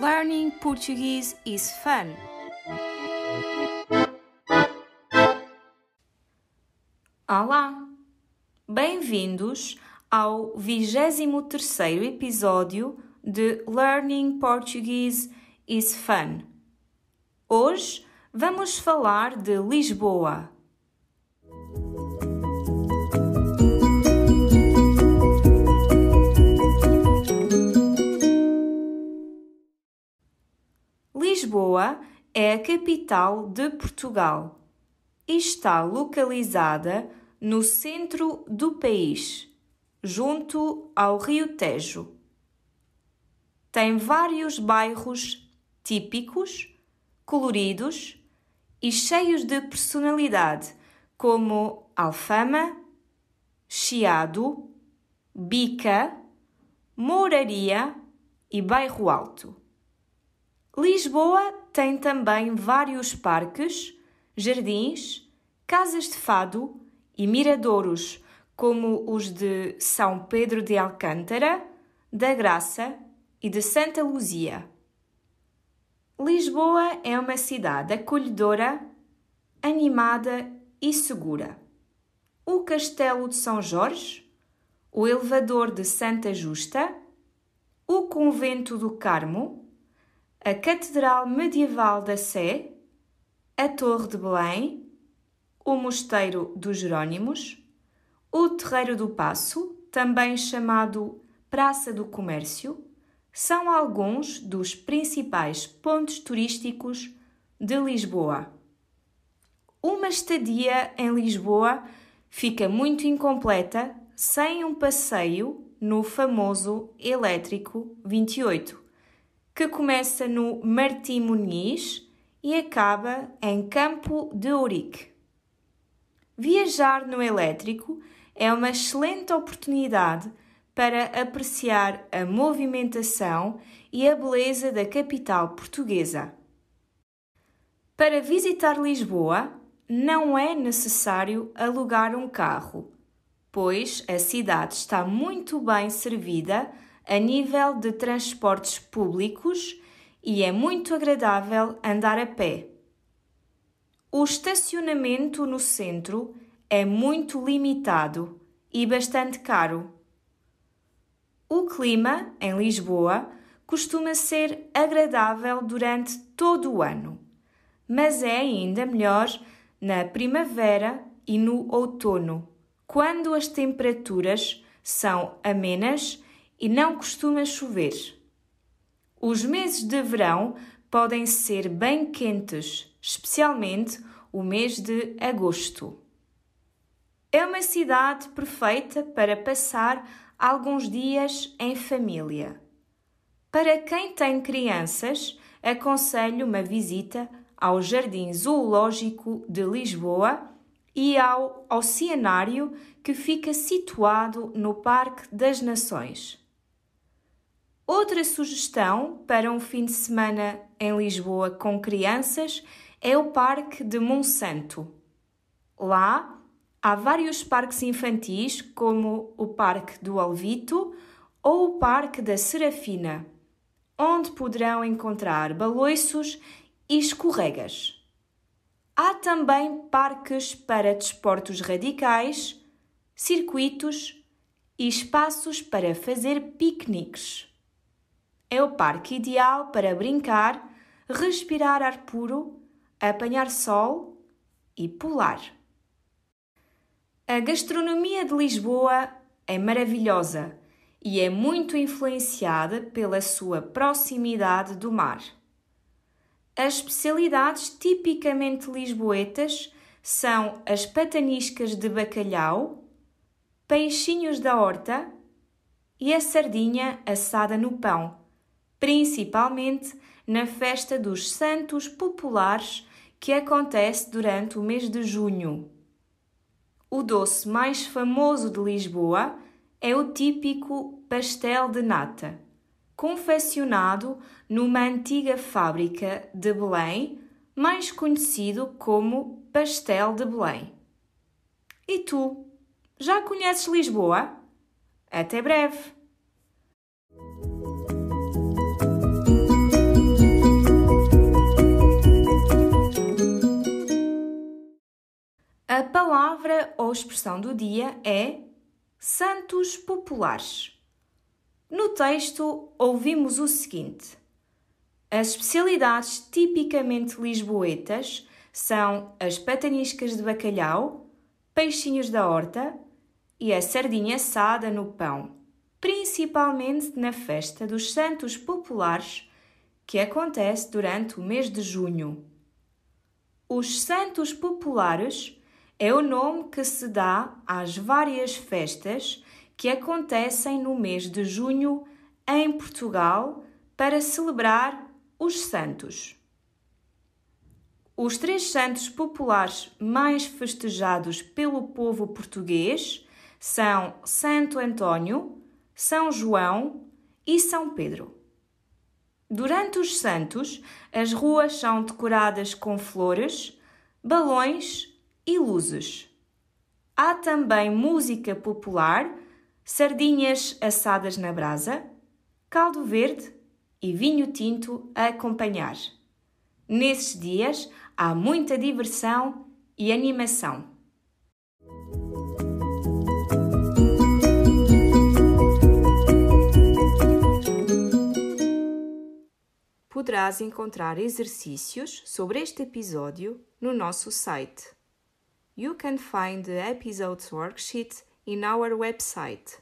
Learning Portuguese is fun. Olá! Bem-vindos ao 23º episódio de Learning Portuguese is Fun. Hoje vamos falar de Lisboa. Lisboa é a capital de Portugal e está localizada no centro do país, junto ao Rio Tejo. Tem vários bairros típicos, coloridos e cheios de personalidade, como Alfama, Chiado, Bica, Mouraria e Bairro Alto. Lisboa tem também vários parques, jardins, casas de fado e miradouros, como os de São Pedro de Alcântara, da Graça e de Santa Luzia. Lisboa é uma cidade acolhedora, animada e segura. O Castelo de São Jorge, o Elevador de Santa Justa, o Convento do Carmo, a Catedral Medieval da Sé, a Torre de Belém, o Mosteiro dos Jerônimos, o Terreiro do Paço, também chamado Praça do Comércio, são alguns dos principais pontos turísticos de Lisboa. Uma estadia em Lisboa fica muito incompleta sem um passeio no famoso Elétrico 28, que começa no Martim Muniz e acaba em Campo de Ourique. Viajar no elétrico é uma excelente oportunidade para apreciar a movimentação e a beleza da capital portuguesa. Para visitar Lisboa, não é necessário alugar um carro, pois a cidade está muito bem servida a nível de transportes públicos e é muito agradável andar a pé. O estacionamento no centro é muito limitado e bastante caro. O clima em Lisboa costuma ser agradável durante todo o ano, mas é ainda melhor na primavera e no outono, quando as temperaturas são amenas e não costuma chover. Os meses de verão podem ser bem quentes, especialmente o mês de agosto. É uma cidade perfeita para passar alguns dias em família. Para quem tem crianças, aconselho uma visita ao Jardim Zoológico de Lisboa e ao Oceanário, que fica situado no Parque das Nações. Outra sugestão para um fim de semana em Lisboa com crianças é o Parque de Monsanto. Lá Há vários parques infantis, como o Parque do Alvito ou o Parque da Serafina, onde poderão encontrar baloiços e escorregas. Há também parques para desportos radicais, circuitos e espaços para fazer piqueniques. É o parque ideal para brincar, respirar ar puro, apanhar sol e pular. A gastronomia de Lisboa é maravilhosa e é muito influenciada pela sua proximidade do mar. As especialidades tipicamente lisboetas são as pataniscas de bacalhau, peixinhos da horta e a sardinha assada no pão, principalmente na festa dos Santos Populares que acontece durante o mês de junho. O doce mais famoso de Lisboa é o típico pastel de nata, confeccionado numa antiga fábrica de Belém, mais conhecido como Pastel de Belém. E tu, já conheces Lisboa? Até breve! Palavra ou expressão do dia é Santos Populares. No texto, ouvimos o seguinte: As especialidades tipicamente lisboetas são as pataniscas de bacalhau, peixinhos da horta e a sardinha assada no pão, principalmente na festa dos Santos Populares, que acontece durante o mês de junho. Os Santos Populares é o nome que se dá às várias festas que acontecem no mês de junho em Portugal para celebrar os santos. Os três santos populares mais festejados pelo povo português são Santo Antônio, São João e São Pedro. Durante os santos, as ruas são decoradas com flores, balões e luzes. Há também música popular, sardinhas assadas na brasa, caldo verde e vinho tinto a acompanhar. Nesses dias há muita diversão e animação. Poderás encontrar exercícios sobre este episódio no nosso site. You can find the episode's worksheet in our website